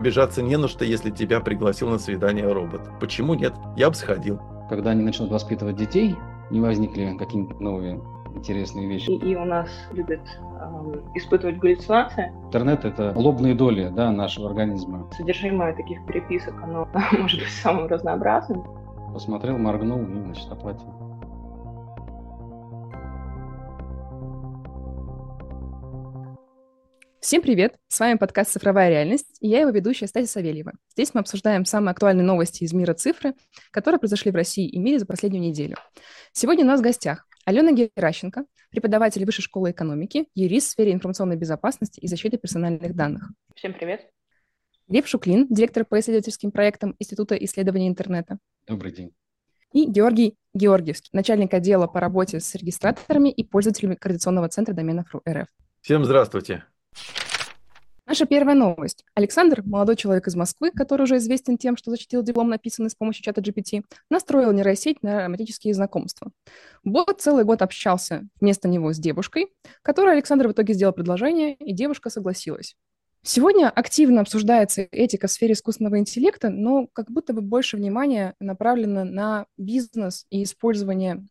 Обижаться не на что, если тебя пригласил на свидание робот. Почему нет? Я бы сходил. Когда они начнут воспитывать детей, не возникли какие-нибудь новые интересные вещи. И, и у нас любят э, испытывать галлюцинации. Интернет — это лобные доли да, нашего организма. Содержимое таких переписок, оно может быть самым разнообразным. Посмотрел, моргнул и, значит, оплатил. Всем привет! С вами подкаст «Цифровая реальность» и я его ведущая Стася Савельева. Здесь мы обсуждаем самые актуальные новости из мира цифры, которые произошли в России и мире за последнюю неделю. Сегодня у нас в гостях Алена Геращенко, преподаватель Высшей школы экономики, юрист в сфере информационной безопасности и защиты персональных данных. Всем привет! Лев Шуклин, директор по исследовательским проектам Института исследований интернета. Добрый день. И Георгий Георгиевский, начальник отдела по работе с регистраторами и пользователями Координационного центра доменов РФ. Всем здравствуйте! Наша первая новость. Александр, молодой человек из Москвы, который уже известен тем, что защитил диплом, написанный с помощью чата GPT, настроил нейросеть на романтические знакомства. Бот целый год общался вместо него с девушкой, которой Александр в итоге сделал предложение, и девушка согласилась. Сегодня активно обсуждается этика в сфере искусственного интеллекта, но как будто бы больше внимания направлено на бизнес и использование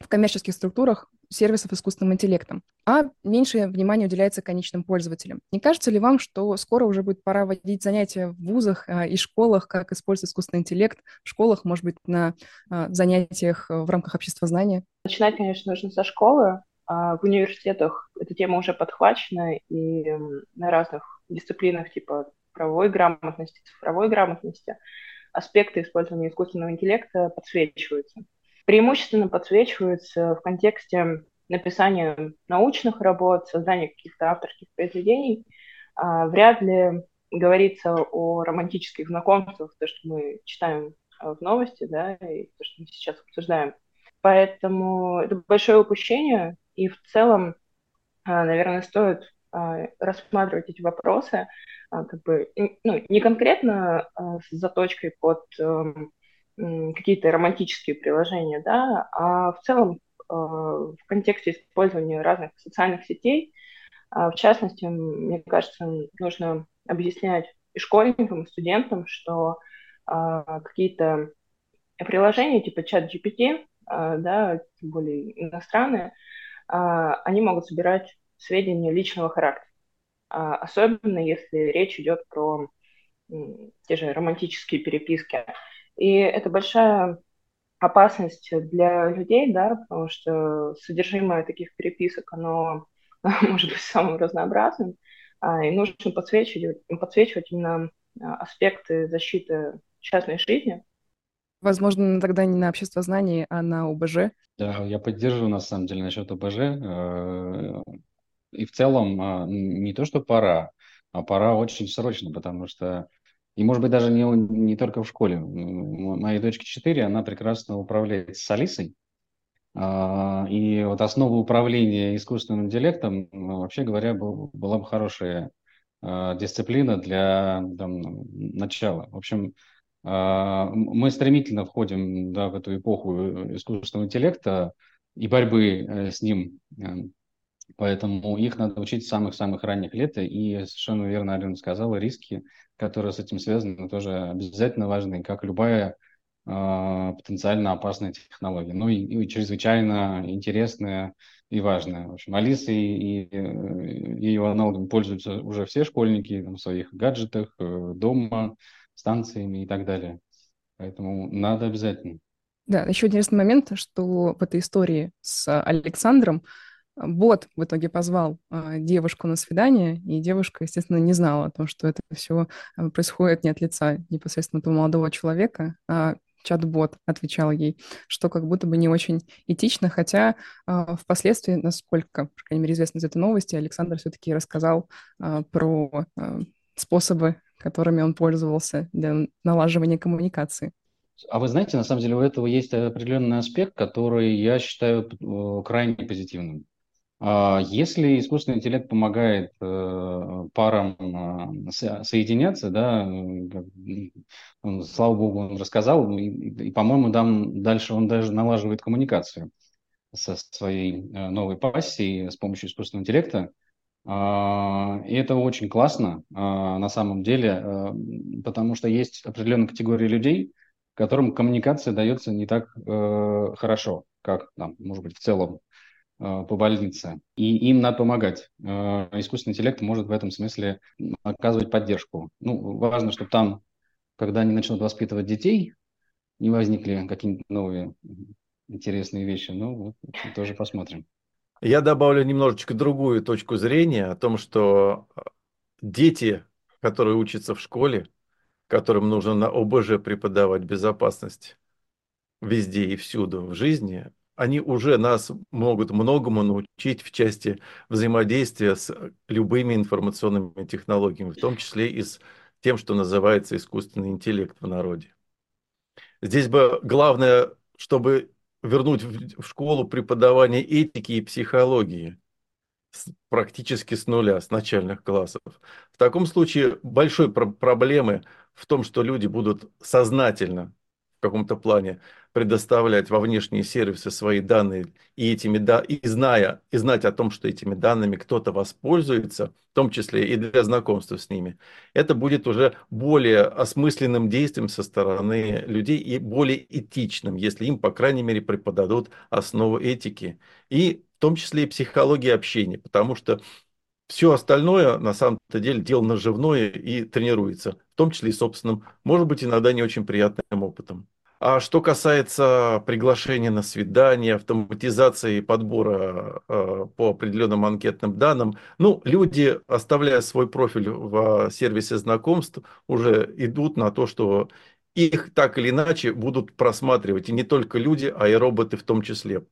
в коммерческих структурах сервисов искусственным интеллектом, а меньше внимания уделяется конечным пользователям. Не кажется ли вам, что скоро уже будет пора вводить занятия в вузах а, и школах, как использовать искусственный интеллект, в школах, может быть, на а, занятиях в рамках общества знания? Начинать, конечно, нужно со школы. А в университетах эта тема уже подхвачена, и на разных дисциплинах типа правовой грамотности, цифровой грамотности аспекты использования искусственного интеллекта подсвечиваются преимущественно подсвечиваются в контексте написания научных работ, создания каких-то авторских произведений. А, вряд ли говорится о романтических знакомствах, то, что мы читаем а, в новости, да, и то, что мы сейчас обсуждаем. Поэтому это большое упущение, и в целом, а, наверное, стоит рассматривать эти вопросы как бы, ну, не конкретно с заточкой под эм, какие-то романтические приложения, да, а в целом э, в контексте использования разных социальных сетей, а, в частности, мне кажется, нужно объяснять и школьникам, и студентам, что а, какие-то приложения типа чат GPT, а, да, тем более иностранные, они могут собирать сведения личного характера, особенно если речь идет про те же романтические переписки. И это большая опасность для людей, да, потому что содержимое таких переписок, оно может быть самым разнообразным, а, и нужно подсвечивать, подсвечивать именно а, аспекты защиты частной жизни. Возможно, тогда не на общество знаний, а на ОБЖ. Да, я поддерживаю, на самом деле, насчет ОБЖ. Э, и в целом а, не то, что пора, а пора очень срочно, потому что и, может быть, даже не, не только в школе. Моей дочке 4, она прекрасно управляет с Алисой. А, и вот основа управления искусственным интеллектом, ну, вообще говоря, был, была бы хорошая а, дисциплина для там, начала. В общем, а, мы стремительно входим да, в эту эпоху искусственного интеллекта и борьбы э, с ним. Поэтому их надо учить с самых-самых ранних лет. И совершенно верно Алена сказала, риски, которые с этим связаны, тоже обязательно важны, как любая э, потенциально опасная технология. Ну и, и чрезвычайно интересная и важная. В общем, Алисой и, и ее аналогами пользуются уже все школьники там, в своих гаджетах, э, дома, станциями и так далее. Поэтому надо обязательно. Да, еще интересный момент, что в этой истории с Александром Бот в итоге позвал э, девушку на свидание, и девушка, естественно, не знала о том, что это все а, происходит не от лица непосредственно этого молодого человека, а чат-бот отвечал ей, что как будто бы не очень этично, хотя э, впоследствии, насколько, по крайней мере, известно из этой новости, Александр все-таки рассказал э, про э, способы, которыми он пользовался для налаживания коммуникации. А вы знаете, на самом деле у этого есть определенный аспект, который я считаю крайне позитивным. А если искусственный интеллект помогает э, парам э, соединяться, да, слава богу, он рассказал, и, по-моему, там дальше он даже налаживает коммуникацию со своей э, новой пассией с помощью искусственного интеллекта. И это очень классно на самом деле, потому что есть определенная категория людей, которым коммуникация дается не так хорошо, как, там, может быть, в целом по больнице. И им надо помогать. Искусственный интеллект может в этом смысле оказывать поддержку. Ну, важно, чтобы там, когда они начнут воспитывать детей, не возникли какие-нибудь новые интересные вещи. Ну, вот, тоже посмотрим. Я добавлю немножечко другую точку зрения о том, что э, дети, которые учатся в школе, которым нужно на ОБЖ преподавать безопасность везде и всюду в жизни, они уже нас могут многому научить в части взаимодействия с любыми информационными технологиями, в том числе и с тем, что называется искусственный интеллект в народе. Здесь бы главное, чтобы вернуть в школу преподавание этики и психологии практически с нуля, с начальных классов. В таком случае большой проблемы в том, что люди будут сознательно в каком-то плане предоставлять во внешние сервисы свои данные и этими да и зная и знать о том, что этими данными кто-то воспользуется, в том числе и для знакомства с ними, это будет уже более осмысленным действием со стороны людей и более этичным, если им, по крайней мере, преподадут основу этики и в том числе и психологии общения, потому что все остальное, на самом-то деле, дело наживное и тренируется, в том числе и собственным, может быть, иногда не очень приятным опытом. А что касается приглашения на свидание, автоматизации подбора э, по определенным анкетным данным, ну, люди, оставляя свой профиль в сервисе знакомств, уже идут на то, что их так или иначе будут просматривать и не только люди, а и роботы в том числе.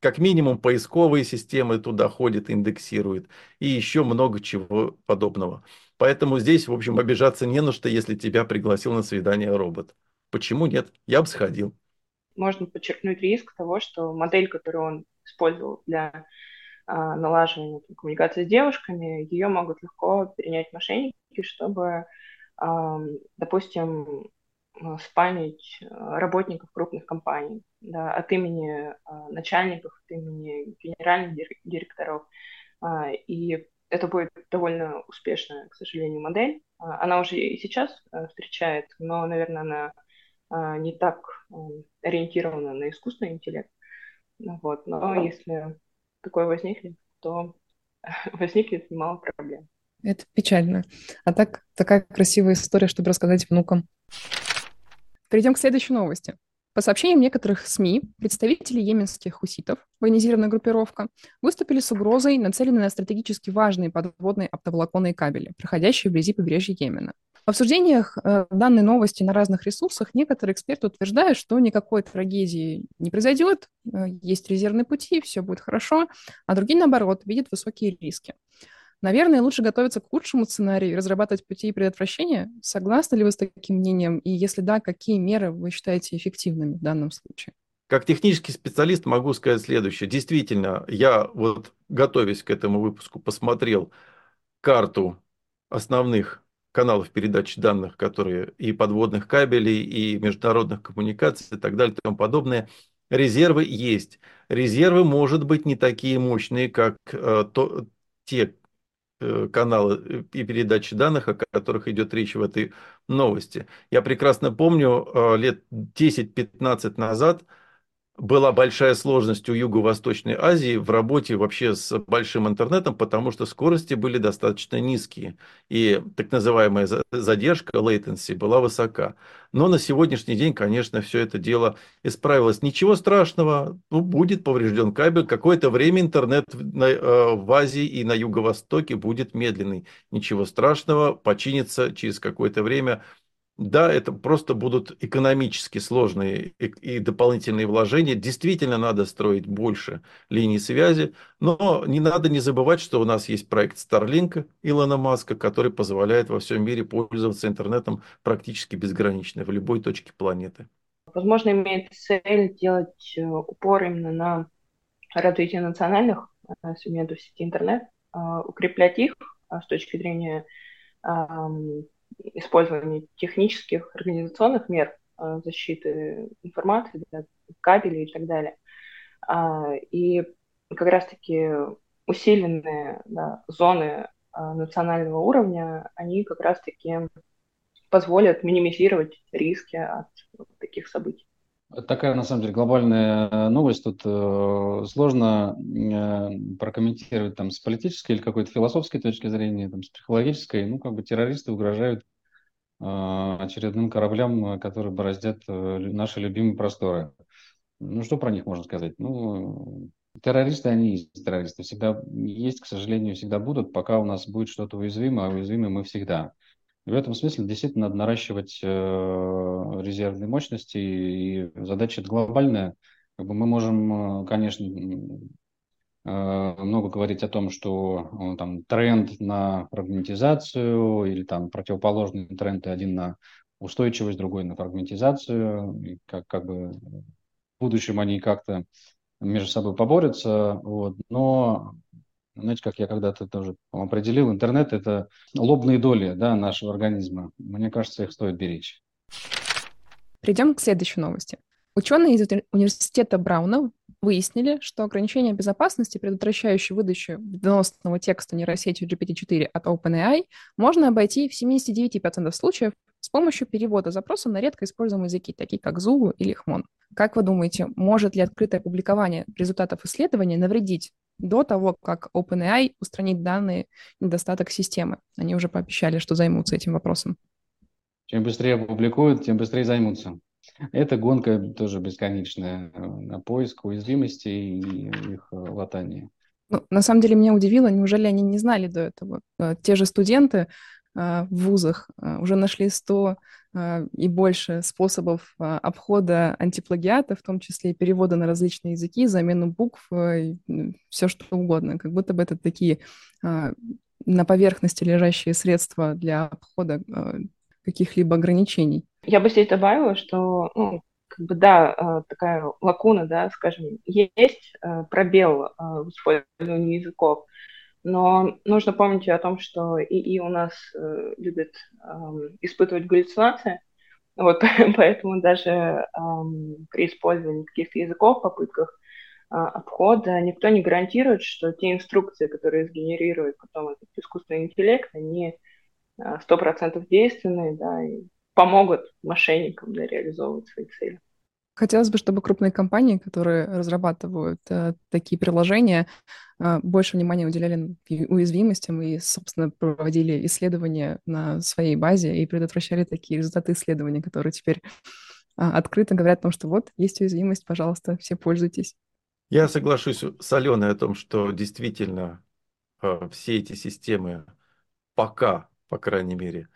Как минимум поисковые системы туда ходят, индексируют и еще много чего подобного. Поэтому здесь, в общем, обижаться не на что, если тебя пригласил на свидание робот. Почему нет? Я бы сходил. Можно подчеркнуть риск того, что модель, которую он использовал для а, налаживания там, коммуникации с девушками, ее могут легко перенять мошенники, чтобы, а, допустим, спамить работников крупных компаний да, от имени а, начальников, от имени генеральных директоров. А, и это будет довольно успешная, к сожалению, модель. А, она уже и сейчас а, встречается, но, наверное, она а, не так ориентирована на искусственный интеллект. Ну вот. Но если такое возникнет, то возникнет немало проблем. Это печально. А так, такая красивая история, чтобы рассказать внукам. Перейдем к следующей новости. По сообщениям некоторых СМИ, представители йеменских хуситов, военизированная группировка, выступили с угрозой, нацеленной на стратегически важные подводные оптоволоконные кабели, проходящие вблизи побережья Йемена. В обсуждениях э, данной новости на разных ресурсах некоторые эксперты утверждают, что никакой трагедии не произойдет, э, есть резервные пути, все будет хорошо, а другие, наоборот, видят высокие риски. Наверное, лучше готовиться к худшему сценарию и разрабатывать пути предотвращения. Согласны ли вы с таким мнением? И если да, какие меры вы считаете эффективными в данном случае? Как технический специалист могу сказать следующее. Действительно, я вот готовясь к этому выпуску посмотрел карту основных каналов передачи данных, которые и подводных кабелей, и международных коммуникаций и так далее и тому подобное. Резервы есть. Резервы, может быть, не такие мощные, как э, то, те э, каналы и передачи данных, о которых идет речь в этой новости. Я прекрасно помню, э, лет 10-15 назад была большая сложность у Юго-Восточной Азии в работе вообще с большим интернетом, потому что скорости были достаточно низкие, и так называемая задержка, latency, была высока. Но на сегодняшний день, конечно, все это дело исправилось. Ничего страшного, ну, будет поврежден кабель, какое-то время интернет э, в Азии и на Юго-Востоке будет медленный. Ничего страшного, починится через какое-то время да, это просто будут экономически сложные и, дополнительные вложения. Действительно надо строить больше линий связи, но не надо не забывать, что у нас есть проект Starlink Илона Маска, который позволяет во всем мире пользоваться интернетом практически безгранично в любой точке планеты. Возможно, имеет цель делать э, упор именно на развитие национальных э, сегментов сети интернет, э, укреплять их с точки зрения использование технических, организационных мер а, защиты информации, кабелей и так далее. А, и как раз-таки усиленные да, зоны а, национального уровня, они как раз-таки позволят минимизировать риски от таких событий. Такая, на самом деле, глобальная э, новость. Тут э, сложно э, прокомментировать там с политической или какой-то философской точки зрения, там, с психологической. Ну, как бы террористы угрожают э, очередным кораблям, которые бороздят э, наши любимые просторы. Ну, что про них можно сказать? Ну, террористы, они есть террористы. Всегда есть, к сожалению, всегда будут, пока у нас будет что-то уязвимое, а уязвимы мы всегда. В этом смысле действительно надо наращивать э, резервные мощности, и задача глобальная. Как бы мы можем, э, конечно, э, много говорить о том, что там тренд на фрагментизацию или там противоположный тренд один на устойчивость, другой на фрагментизацию, и как, как бы в будущем они как-то между собой поборются, вот, но знаете, как я когда-то тоже определил, интернет – это лобные доли да, нашего организма. Мне кажется, их стоит беречь. Перейдем к следующей новости. Ученые из университета Брауна выяснили, что ограничение безопасности, предотвращающее выдачу доносного текста нейросетью GPT-4 от OpenAI, можно обойти в 79% случаев с помощью перевода запроса на редко используемые языки, такие как Zulu или Хмон. Как вы думаете, может ли открытое публикование результатов исследования навредить до того, как OpenAI устранит данные недостаток системы. Они уже пообещали, что займутся этим вопросом. Чем быстрее опубликуют, тем быстрее займутся. Это гонка тоже бесконечная э, на поиск уязвимостей и их э, латание. Ну, на самом деле меня удивило, неужели они не знали до этого? Э, те же студенты в вузах уже нашли 100 а, и больше способов а, обхода антиплагиата, в том числе и перевода на различные языки, замену букв, все что угодно. Как будто бы это такие а, на поверхности лежащие средства для обхода каких-либо ограничений. Я бы здесь добавила, что ну, как бы, да, такая лакуна, да, скажем, есть пробел в использовании языков, но нужно помнить о том, что ИИ у нас э, любит э, испытывать галлюцинации. Вот, поэтому даже э, при использовании каких-то языков, попытках э, обхода, никто не гарантирует, что те инструкции, которые сгенерирует потом этот искусственный интеллект, они сто процентов действенные, да, и помогут мошенникам да, реализовывать свои цели. Хотелось бы, чтобы крупные компании, которые разрабатывают э, такие приложения, э, больше внимания уделяли уязвимостям и, собственно, проводили исследования на своей базе и предотвращали такие результаты исследований, которые теперь э, открыто говорят о том, что вот, есть уязвимость, пожалуйста, все пользуйтесь. Я соглашусь с Аленой о том, что действительно э, все эти системы пока, по крайней мере,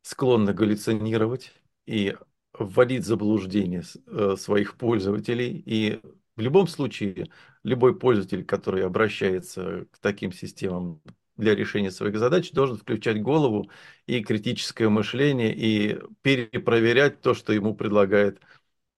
склонны галлюцинировать и вводить в заблуждение э, своих пользователей. И в любом случае, любой пользователь, который обращается к таким системам для решения своих задач, должен включать голову и критическое мышление, и перепроверять то, что ему предлагает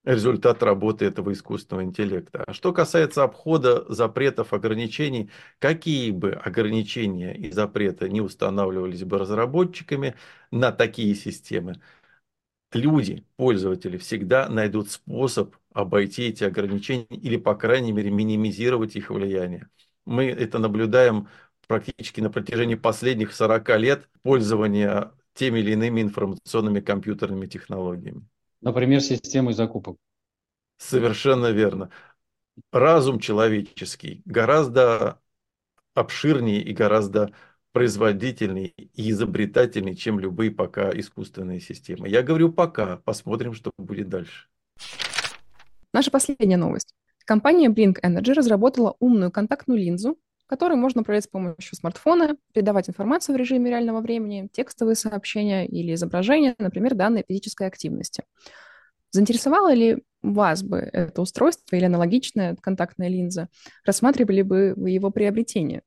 результат работы этого искусственного интеллекта. А что касается обхода запретов, ограничений, какие бы ограничения и запреты не устанавливались бы разработчиками на такие системы, люди, пользователи, всегда найдут способ обойти эти ограничения или, по крайней мере, минимизировать их влияние. Мы это наблюдаем практически на протяжении последних 40 лет пользования теми или иными информационными компьютерными технологиями. Например, системой закупок. Совершенно верно. Разум человеческий гораздо обширнее и гораздо производительней и изобретательней, чем любые пока искусственные системы. Я говорю пока, посмотрим, что будет дальше. Наша последняя новость. Компания Blink Energy разработала умную контактную линзу, которую можно проверять с помощью смартфона, передавать информацию в режиме реального времени, текстовые сообщения или изображения, например, данные физической активности. Заинтересовало ли вас бы это устройство или аналогичная контактная линза? Рассматривали бы вы его приобретение?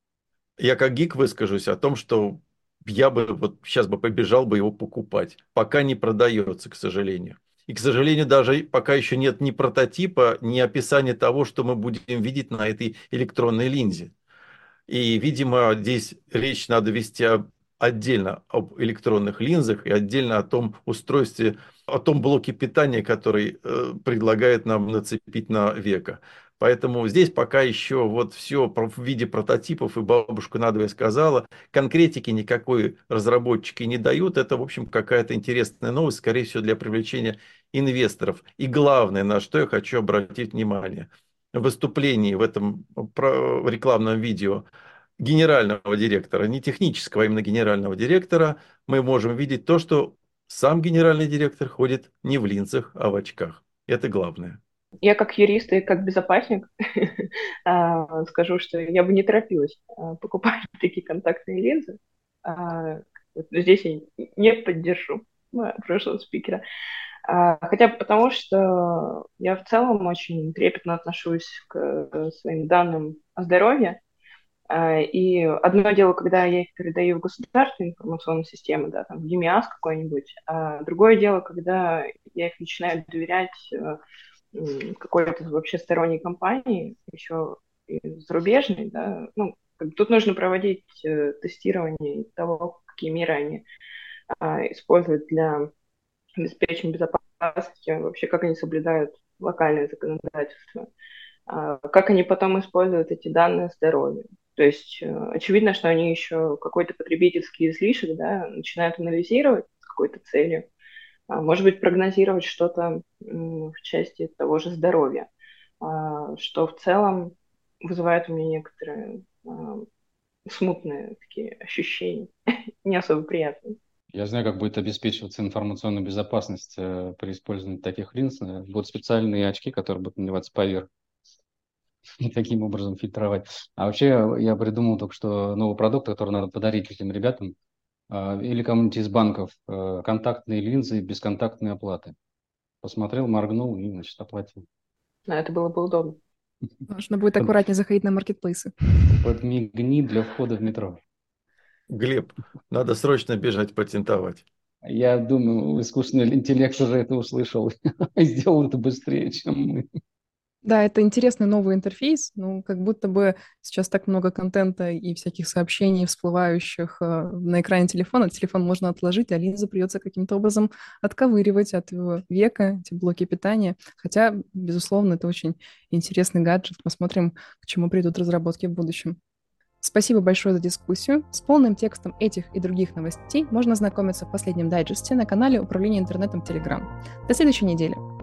Я как гик выскажусь о том, что я бы вот сейчас бы побежал бы его покупать. Пока не продается, к сожалению. И, к сожалению, даже пока еще нет ни прототипа, ни описания того, что мы будем видеть на этой электронной линзе. И, видимо, здесь речь надо вести отдельно об электронных линзах и отдельно о том устройстве, о том блоке питания, который э, предлагает нам нацепить на века. Поэтому здесь пока еще вот все в виде прототипов, и бабушка надвое сказала, конкретики никакой разработчики не дают. Это, в общем, какая-то интересная новость, скорее всего, для привлечения инвесторов. И главное, на что я хочу обратить внимание, в выступлении в этом рекламном видео генерального директора, не технического, а именно генерального директора, мы можем видеть то, что сам генеральный директор ходит не в линзах, а в очках. Это главное. Я как юрист и как безопасник а, скажу, что я бы не торопилась а, покупать такие контактные линзы. А, здесь я не поддержу прошлого спикера. Хотя потому, что я в целом очень трепетно отношусь к своим данным о здоровье. И одно дело, когда я их передаю в государственную информационную систему, да, там, в ЕМИАС какой-нибудь, а другое дело, когда я их начинаю доверять э, какой-то вообще сторонней компании, еще и зарубежной, да, ну, тут нужно проводить э, тестирование того, какие меры они а, используют для обеспечения безопасности, вообще как они соблюдают локальное законодательство, а, как они потом используют эти данные здоровья. То есть э, очевидно, что они еще какой-то потребительский излишек да, начинают анализировать с какой-то целью, а, может быть, прогнозировать что-то в части того же здоровья, а, что в целом вызывает у меня некоторые а, смутные такие ощущения, не особо приятные. Я знаю, как будет обеспечиваться информационная безопасность э, при использовании таких линз. Э, будут специальные очки, которые будут надеваться поверх и таким образом фильтровать. А вообще я придумал только что новый продукт, который надо подарить этим ребятам. А, или кому-нибудь из банков э, контактные линзы бесконтактной оплаты. Посмотрел, моргнул и, значит, оплатил. А это было бы удобно. Нужно будет аккуратнее заходить на маркетплейсы. Подмигни для входа в метро. Глеб, надо срочно бежать патентовать. Я думаю, искусственный интеллект уже это услышал и сделал это быстрее, чем мы. Да, это интересный новый интерфейс, ну, как будто бы сейчас так много контента и всяких сообщений, всплывающих э, на экране телефона. Телефон можно отложить, а линзу придется каким-то образом отковыривать от века, эти блоки питания. Хотя, безусловно, это очень интересный гаджет. Посмотрим, к чему придут разработки в будущем. Спасибо большое за дискуссию. С полным текстом этих и других новостей можно ознакомиться в последнем дайджесте на канале Управления интернетом Telegram. До следующей недели.